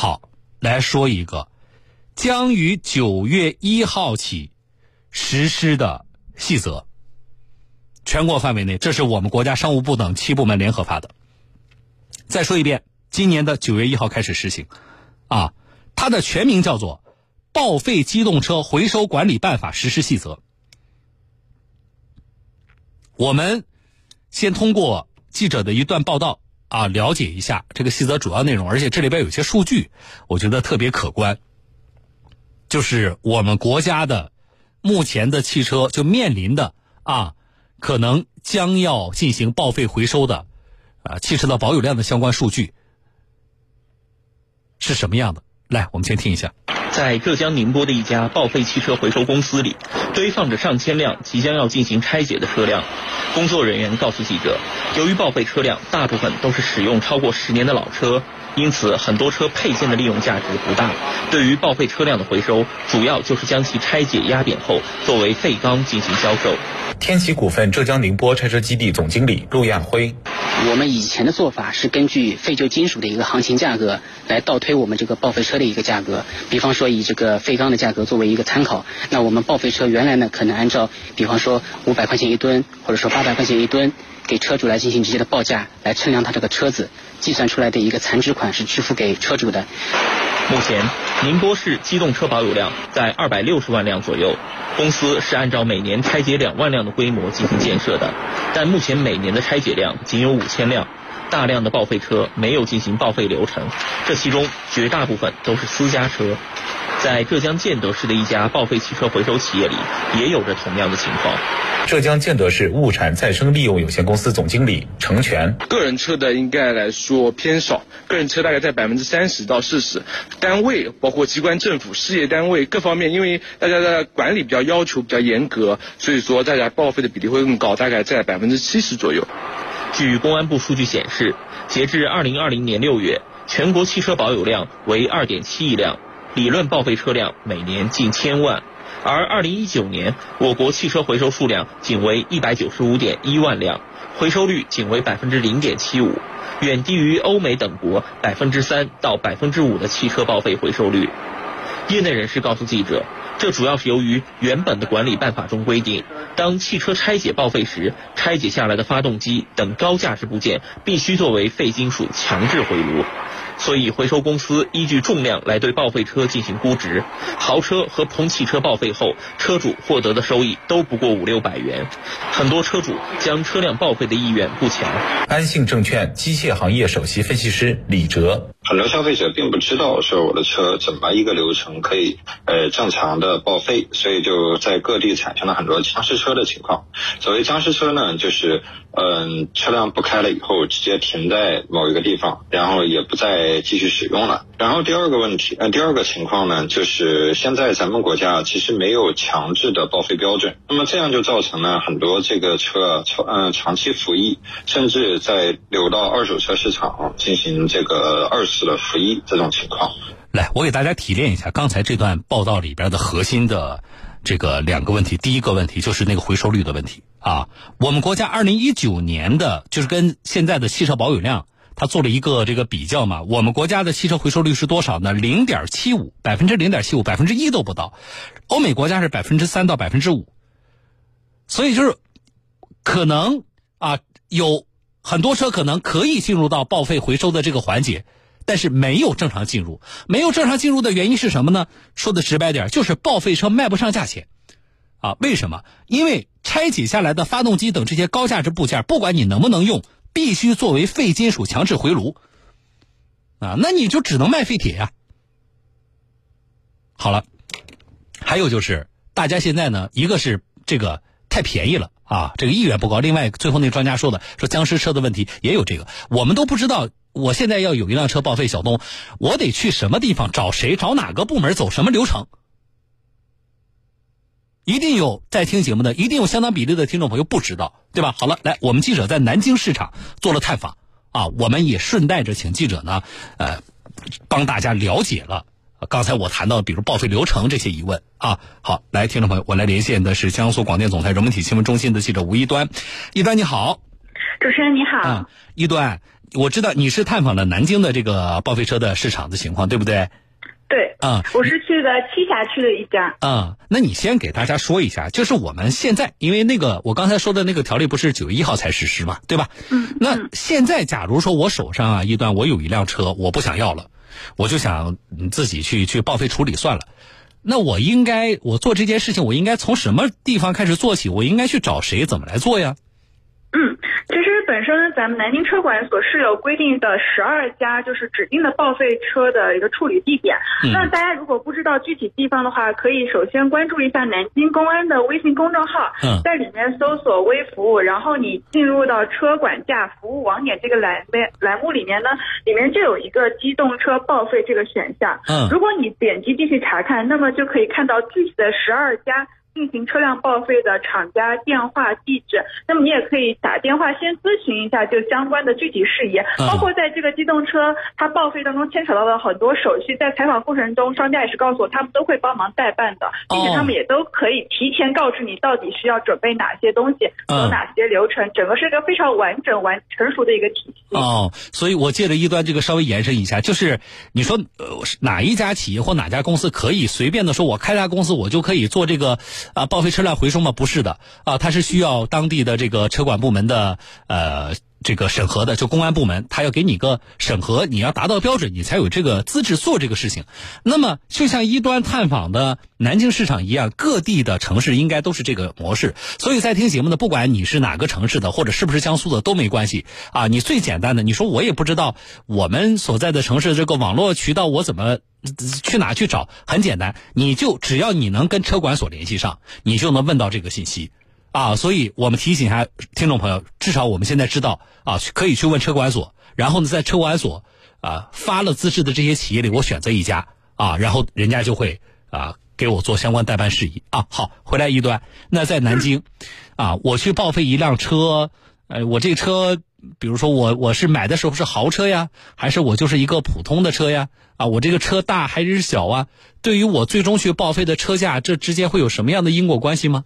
好，来说一个将于九月一号起实施的细则。全国范围内，这是我们国家商务部等七部门联合发的。再说一遍，今年的九月一号开始实行，啊，它的全名叫做《报废机动车回收管理办法实施细则》。我们先通过记者的一段报道啊，了解一下这个细则主要内容，而且这里边有些数据，我觉得特别可观。就是我们国家的目前的汽车就面临的啊，可能将要进行报废回收的啊汽车的保有量的相关数据是什么样的？来，我们先听一下。在浙江宁波的一家报废汽车回收公司里，堆放着上千辆即将要进行拆解的车辆。工作人员告诉记者，由于报废车辆大部分都是使用超过十年的老车，因此很多车配件的利用价值不大。对于报废车辆的回收，主要就是将其拆解压扁后作为废钢进行销售。天齐股份浙江宁波拆车基地总经理陆亚辉。我们以前的做法是根据废旧金属的一个行情价格来倒推我们这个报废车的一个价格，比方说以这个废钢的价格作为一个参考，那我们报废车原来呢可能按照比方说五百块钱一吨，或者说八百块钱一吨，给车主来进行直接的报价来称量他这个车子，计算出来的一个残值款是支付给车主的。目前，宁波市机动车保有量在二百六十万辆左右。公司是按照每年拆解两万辆的规模进行建设的，但目前每年的拆解量仅有五千辆，大量的报废车没有进行报废流程，这其中绝大部分都是私家车。在浙江建德市的一家报废汽车回收企业里，也有着同样的情况。浙江建德市物产再生利用有限公司总经理程全：个人车的应该来说偏少，个人车大概在百分之三十到四十，单位包括机关、政府、事业单位各方面，因为大家的管理比较要求比较严格，所以说大家报废的比例会更高，大概在百分之七十左右。据公安部数据显示，截至二零二零年六月，全国汽车保有量为二点七亿辆。理论报废车辆每年近千万，而二零一九年我国汽车回收数量仅为一百九十五点一万辆，回收率仅为百分之零点七五，远低于欧美等国百分之三到百分之五的汽车报废回收率。业内人士告诉记者，这主要是由于原本的管理办法中规定，当汽车拆解报废时，拆解下来的发动机等高价值部件必须作为废金属强制回炉。所以，回收公司依据重量来对报废车进行估值。豪车和普通汽车报废后，车主获得的收益都不过五六百元。很多车主将车辆报废的意愿不强。安信证券机械行业首席分析师李哲：很多消费者并不知道说我的车怎么一个流程可以呃正常的报废，所以就在各地产生了很多僵尸车的情况。所谓僵尸车呢，就是嗯车辆不开了以后直接停在某一个地方，然后也不再。继续使用了。然后第二个问题，呃，第二个情况呢，就是现在咱们国家其实没有强制的报废标准，那么这样就造成了很多这个车长嗯长期服役，甚至在流到二手车市场进行这个二次次的服役这种情况。来，我给大家提炼一下刚才这段报道里边的核心的这个两个问题。第一个问题就是那个回收率的问题啊。我们国家二零一九年的就是跟现在的汽车保有量。他做了一个这个比较嘛，我们国家的汽车回收率是多少呢？零点七五，百分之零点七五，百分之一都不到。欧美国家是百分之三到百分之五，所以就是可能啊，有很多车可能可以进入到报废回收的这个环节，但是没有正常进入。没有正常进入的原因是什么呢？说的直白点，就是报废车卖不上价钱啊。为什么？因为拆解下来的发动机等这些高价值部件，不管你能不能用。必须作为废金属强制回炉，啊，那你就只能卖废铁呀。好了，还有就是大家现在呢，一个是这个太便宜了啊，这个意愿不高；另外，最后那专家说的说僵尸车的问题也有这个，我们都不知道。我现在要有一辆车报废，小东，我得去什么地方找谁？找哪个部门？走什么流程？一定有在听节目的，一定有相当比例的听众朋友不知道，对吧？好了，来，我们记者在南京市场做了探访啊，我们也顺带着请记者呢，呃，帮大家了解了刚才我谈到，比如报废流程这些疑问啊。好，来，听众朋友，我来连线的是江苏广电总台融媒体新闻中心的记者吴一端，一端你好，主持人你好，啊，一端，我知道你是探访了南京的这个报废车的市场的情况，对不对？对，啊、我是去的栖霞区的一家。啊、那你先给大家说一下，就是我们现在，因为那个我刚才说的那个条例不是九月一号才实施嘛，对吧？嗯，那现在假如说我手上啊一段我有一辆车，我不想要了，我就想嗯自己去去报废处理算了。那我应该我做这件事情，我应该从什么地方开始做起？我应该去找谁？怎么来做呀？嗯，其实本身咱们南京车管所是有规定的十二家就是指定的报废车的一个处理地点。嗯那大家如果不知道具体地方的话，可以首先关注一下南京公安的微信公众号，嗯在里面搜索“微服务”，然后你进入到车管架服务网点这个栏位栏目里面呢，里面就有一个机动车报废这个选项。嗯如果你点击进去查看，那么就可以看到具体的十二家。进行车辆报废的厂家电话地址，那么你也可以打电话先咨询一下就相关的具体事宜，嗯。包括在这个机动车它报废当中牵扯到的很多手续，在采访过程中，商家也是告诉我他们都会帮忙代办的，并且他们也都可以提前告知你到底需要准备哪些东西，嗯。有哪些流程，整个是一个非常完整、完成熟的一个体系。哦，所以我借着一端这个稍微延伸一下，就是你说呃哪一家企业或哪家公司可以随便的说，我开家公司我就可以做这个啊、报废车辆回收吗？不是的啊，它是需要当地的这个车管部门的呃。这个审核的就公安部门，他要给你个审核，你要达到标准，你才有这个资质做这个事情。那么，就像一端探访的南京市场一样，各地的城市应该都是这个模式。所以在听节目的，不管你是哪个城市的，或者是不是江苏的，都没关系啊。你最简单的，你说我也不知道我们所在的城市这个网络渠道我怎么。去哪去找？很简单，你就只要你能跟车管所联系上，你就能问到这个信息。啊，所以我们提醒一下听众朋友，至少我们现在知道啊，可以去问车管所，然后呢，在车管所啊发了资质的这些企业里，我选择一家啊，然后人家就会啊给我做相关代办事宜啊。好，回来一端，那在南京啊，我去报废一辆车，呃，我这车，比如说我我是买的时候是豪车呀，还是我就是一个普通的车呀？啊，我这个车大还是小啊？对于我最终去报废的车价，这之间会有什么样的因果关系吗？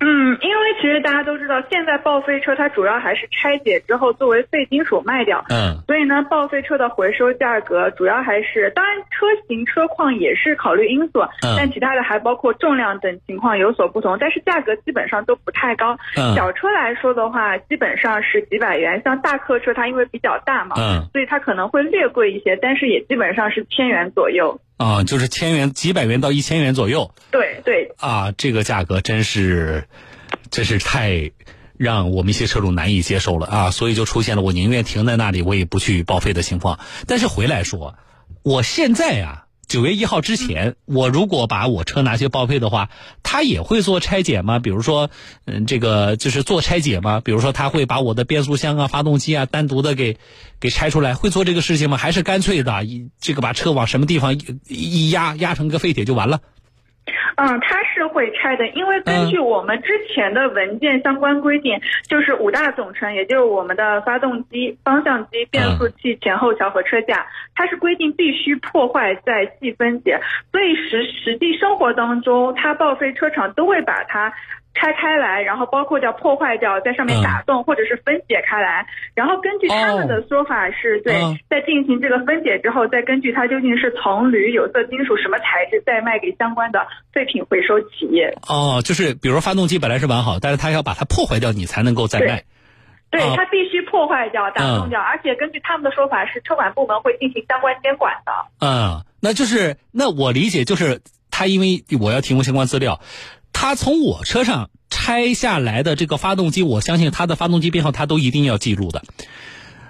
嗯，因为其实大家都知道，现在报废车它主要还是拆解之后作为废金属卖掉。嗯所以呢，报废车的回收价格主要还是，当然车型、车况也是考虑因素，嗯但其他的还包括重量等情况有所不同，但是价格基本上都不太高。嗯小车来说的话，基本上是几百元，像大客车它因为比较大嘛，嗯所以它可能会略贵一些，但是也基本上是千元左右。啊，就是千元、几百元到一千元左右对对，啊，这个价格真是，真是太让我们一些车主难以接受了啊，所以就出现了我宁愿停在那里，我也不去报废的情况。但是回来说，我现在啊、九月一号之前，我如果把我车拿去报废的话，他也会做拆解吗？比如说，嗯，这个就是做拆解吗？比如说，他会把我的变速箱啊、发动机啊单独的给给拆出来，会做这个事情吗？还是干脆的这个把车往什么地方一压压成个废铁就完了？嗯，它是会拆的，因为根据我们之前的文件相关规定，就是五大总成，也就是我们的发动机、方向机、变速器、前后桥和车架，它是规定必须破坏再细分解，所以实实际生活当中，它报废车厂都会把它。拆开来，然后包括叫破坏掉，在上面打洞、或者是分解开来，然后根据他们的说法是、对嗯，在进行这个分解之后，再根据它究竟是铜、铝、有色金属什么材质，再卖给相关的废品回收企业。哦，就是比如发动机本来是完好，但是他要把它破坏掉，你才能够再卖。对，哦它必须破坏掉、打洞掉，而且根据他们的说法是车管部门会进行相关监管的。嗯，那就是那我理解就是他因为我要提供相关资料，他从我车上拆下来的这个发动机，我相信他的发动机编号他都一定要记录的。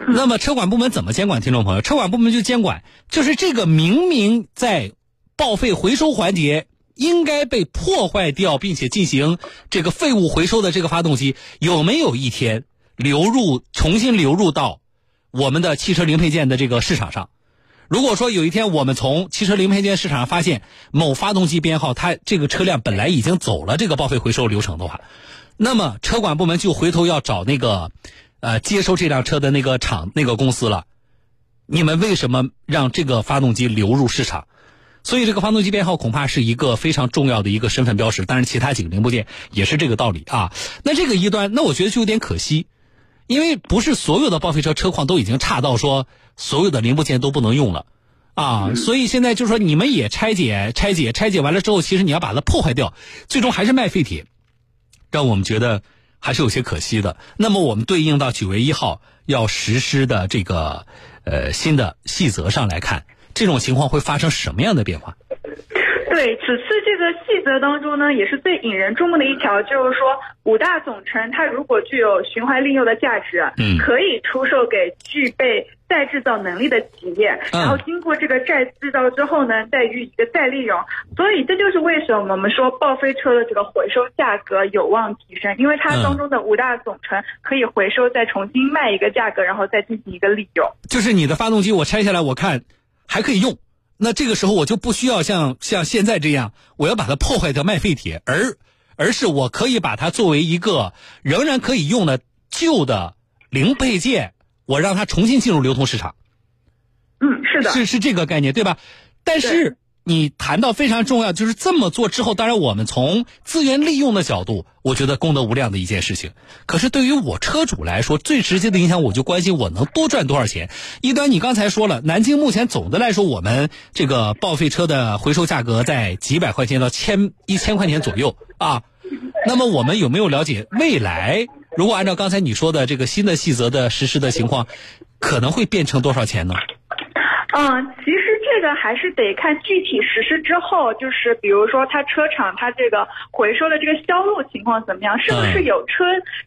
那么车管部门怎么监管？听众朋友，车管部门就监管，就是这个明明在报废回收环节应该被破坏掉，并且进行这个废物回收的这个发动机，有没有一天流入重新流入到我们的汽车零配件的这个市场上？如果说有一天我们从汽车零配件市场上发现某发动机编号，它这个车辆本来已经走了这个报废回收流程的话，那么车管部门就回头要找那个，呃，接收这辆车的那个厂那个公司了。你们为什么让这个发动机流入市场？所以这个发动机编号恐怕是一个非常重要的一个身份标识。当然，其他几个零部件也是这个道理啊。那这个一端，那我觉得就有点可惜。因为不是所有的报废车车况都已经差到说所有的零部件都不能用了，啊，所以现在就是说你们也拆解、拆解、拆解完了之后，其实你要把它破坏掉，最终还是卖废铁，让我们觉得还是有些可惜的。那么我们对应到九月一号要实施的这个呃新的细则上来看，这种情况会发生什么样的变化？对，此次这个细则当中呢，也是最引人注目的一条，就是说五大总成它如果具有循环利用的价值，嗯可以出售给具备再制造能力的企业，嗯然后经过这个再制造之后呢，再予以一个再利用。所以这就是为什么我们说报废车的这个回收价格有望提升，因为它嗯当中的五大总成可以回收，再重新卖一个价格，然后再进行一个利用。就是你的发动机我拆下来，我看还可以用，那这个时候我就不需要像像现在这样，我要把它破坏掉卖废铁，而而是我可以把它作为一个仍然可以用的旧的零配件，我让它重新进入流通市场，嗯，是的，是是这个概念对吧？但是你谈到非常重要，就是这么做之后，当然我们从资源利用的角度，我觉得功德无量的一件事情。可是对于我车主来说，最直接的影响，我就关心我能多赚多少钱。一端，你刚才说了，南京目前总的来说，我们这个报废车的回收价格在几百块钱到千一千块钱左右啊。那么我们有没有了解未来？如果按照刚才你说的这个新的细则的实施的情况，可能会变成多少钱呢？嗯，其实这个还是得看具体实施之后，就是比如说它车厂它这个回收的这个销路情况怎么样，是不是有车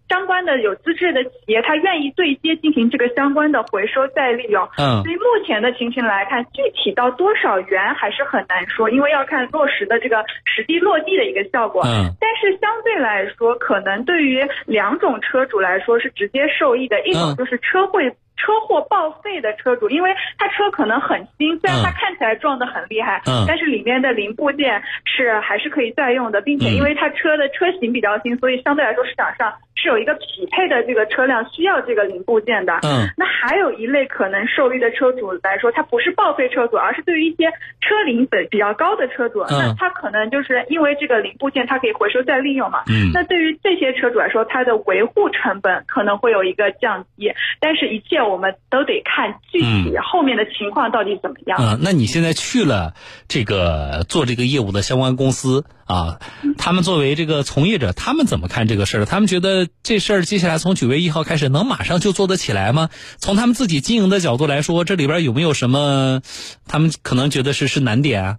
相关的有资质的企业，它愿意对接进行这个相关的回收再利用。嗯所以目前的情形来看，具体到多少元还是很难说，因为要看落实的这个实际落地的一个效果。嗯但是相对来说，可能对于两种车主来说是直接受益的，一种嗯就是车会。车祸报废的车主，因为他车可能很新，虽然他嗯看起来撞得很厉害，嗯。但是里面的零部件是还是可以再用的，并且嗯。因为他车的车型比较新，所以相对来说市场上是有一个匹配的这个车辆需要这个零部件的。嗯。那还有一类可能受益的车主来说，他不是报废车主，而是对于一些车龄本比较高的车主，嗯。那他可能就是因为这个零部件它可以回收再利用嘛。嗯。那对于这些车主来说，它的维护成本可能会有一个降低，但是一切我们都得看具体后面的情况到底怎么样。嗯，那你现在去了这个做这个业务的相关公司啊，他们作为这个从业者，他们怎么看这个事儿？他们觉得这事儿接下来从九月一号开始能马上就做得起来吗？从他们自己经营的角度来说，这里边有没有什么他们可能觉得是是难点啊？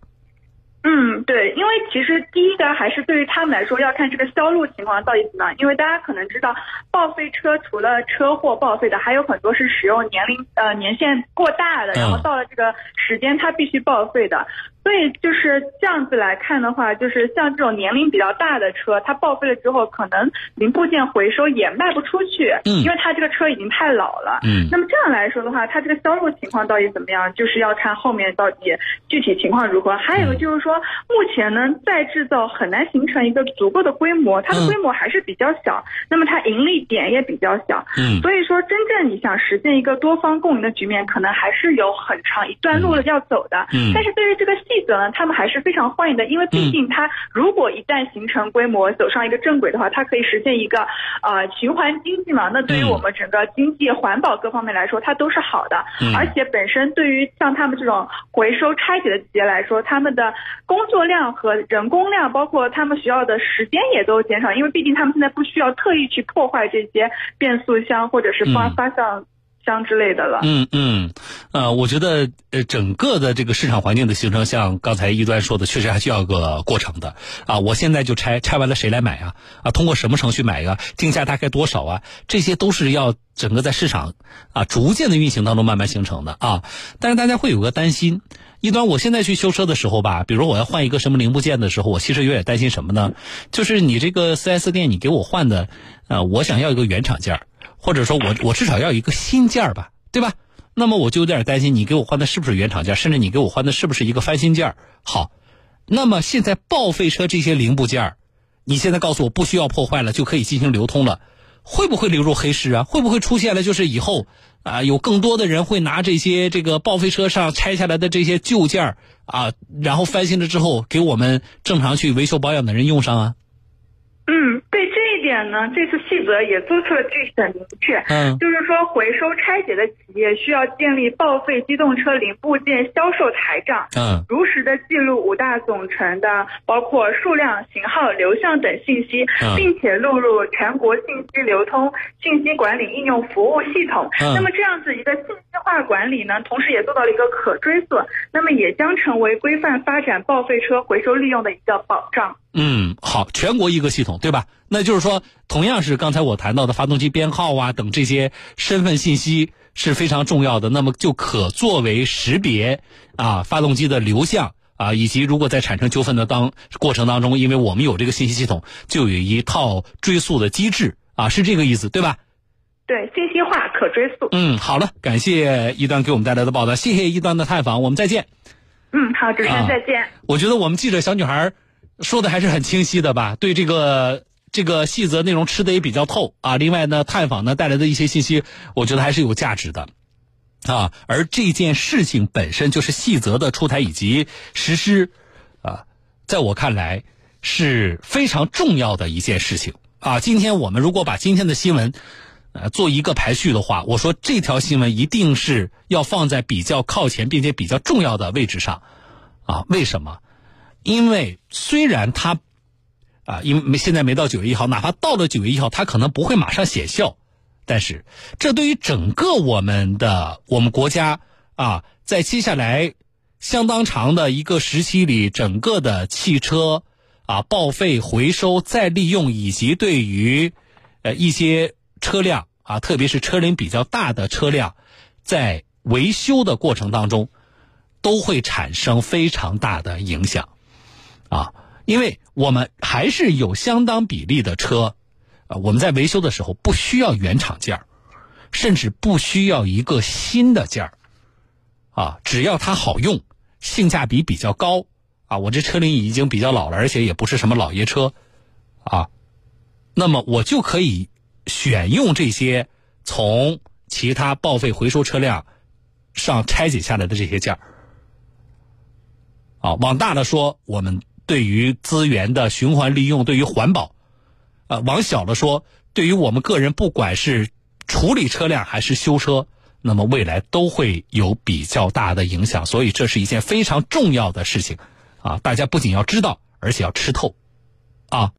嗯，对，因为其实第一个还是对于他们来说要看这个销路情况到底怎么样，因为大家可能知道，报废车除了车祸报废的，还有很多是使用年龄呃年限过大的，然后嗯到了这个时间它必须报废的。所以就是这样子来看的话，就是像这种年龄比较大的车，它报废了之后，可能零部件回收也卖不出去，嗯因为它这个车已经太老了。嗯那么这样来说的话，它这个销售情况到底怎么样，就是要看后面到底具体情况如何。还有就是说，目前呢，再制造很难形成一个足够的规模，它的嗯规模还是比较小，那么它盈利点也比较小。嗯所以说，真正你想实现一个多方共赢的局面，可能还是有很长一段路要走的。嗯但是对于这个细则呢，他们还是非常欢迎的，因为毕竟它如果一旦形成规模，走上一个正轨的话，它可以实现一个呃循环经济嘛。那对于嗯我们整个经济、环保各方面来说，它都是好的。嗯而且本身对于像他们这种回收拆解的企业来说，他们的工作量和人工量，包括他们需要的时间也都减少，因为毕竟他们现在不需要特意去破坏这些变速箱或者是发嗯发向箱之类的了。嗯嗯，呃，我觉得呃，整个的这个市场环境的形成，像刚才一端说的，确实还需要个过程的啊。我现在就拆，拆完了谁来买啊？啊，通过什么程序买呀、定价大概多少啊？这些都是要整个在市场啊逐渐的运行当中慢慢形成的啊。但是大家会有个担心，一端我现在去修车的时候吧，比如我要换一个什么零部件的时候，我其实有点担心什么呢？就是你这个 4S 店你给我换的，呃，我想要一个原厂件儿。或者说我我至少要一个新件儿吧，对吧？那么我就有点担心，你给我换的是不是原厂件，甚至你给我换的是不是一个翻新件儿？好，那么现在报废车这些零部件儿，你现在告诉我不需要破坏了就可以进行流通了，会不会流入黑市啊？会不会出现了就是以后啊、有更多的人会拿这些这个报废车上拆下来的这些旧件儿啊，然后翻新了之后给我们正常去维修保养的人用上啊？嗯，点呢，这次细则也做出了具体的明确，嗯就是说回收拆解的企业需要建立报废机动车零部件销售台账，嗯如实的记录五大总成的包括数量、型号、流向等信息，嗯并且录入全国信息流通信息管理应用服务系统。嗯那么这样子一个信息化管理呢，同时也做到了一个可追溯，那么也将成为规范发展报废车回收利用的一个保障。嗯，好，全国一个系统，对吧？那就是说，同样是刚才我谈到的发动机编号啊等这些身份信息是非常重要的，那么就可作为识别啊发动机的流向啊，以及如果在产生纠纷的当过程当中，因为我们有这个信息系统，就有一套追溯的机制啊，是这个意思，对吧？对，信息化可追溯。嗯，好了，感谢一端给我们带来的报道，谢谢一端的探访，我们再见。嗯，好，主持啊人再见。我觉得我们记者小女孩说的还是很清晰的吧，对这个这个细则内容吃的也比较透啊。另外呢，探访呢带来的一些信息，我觉得还是有价值的啊。而这件事情本身就是细则的出台以及实施啊，在我看来是非常重要的一件事情啊。今天我们如果把今天的新闻。呃，做一个排序的话，我说这条新闻一定是要放在比较靠前并且比较重要的位置上，啊，为什么？因为虽然它，啊，因为没现在没到九月一号，哪怕到了九月一号，它可能不会马上显效，但是这对于整个我们的我们国家啊，在接下来相当长的一个时期里，整个的汽车啊报废、回收、再利用，以及对于呃一些车辆啊，特别是车龄比较大的车辆，在维修的过程当中，都会产生非常大的影响，啊，因为我们还是有相当比例的车，啊，我们在维修的时候不需要原厂件儿，甚至不需要一个新的件儿，啊，只要它好用，性价比比较高，啊，我这车龄已经比较老了，而且也不是什么老爷车，啊，那么我就可以。选用这些从其他报废回收车辆上拆解下来的这些件儿，啊，往大了说，我们对于资源的循环利用，对于环保；啊，往小了说，对于我们个人，不管是处理车辆还是修车，那么未来都会有比较大的影响。所以，这是一件非常重要的事情，啊，大家不仅要知道，而且要吃透，啊。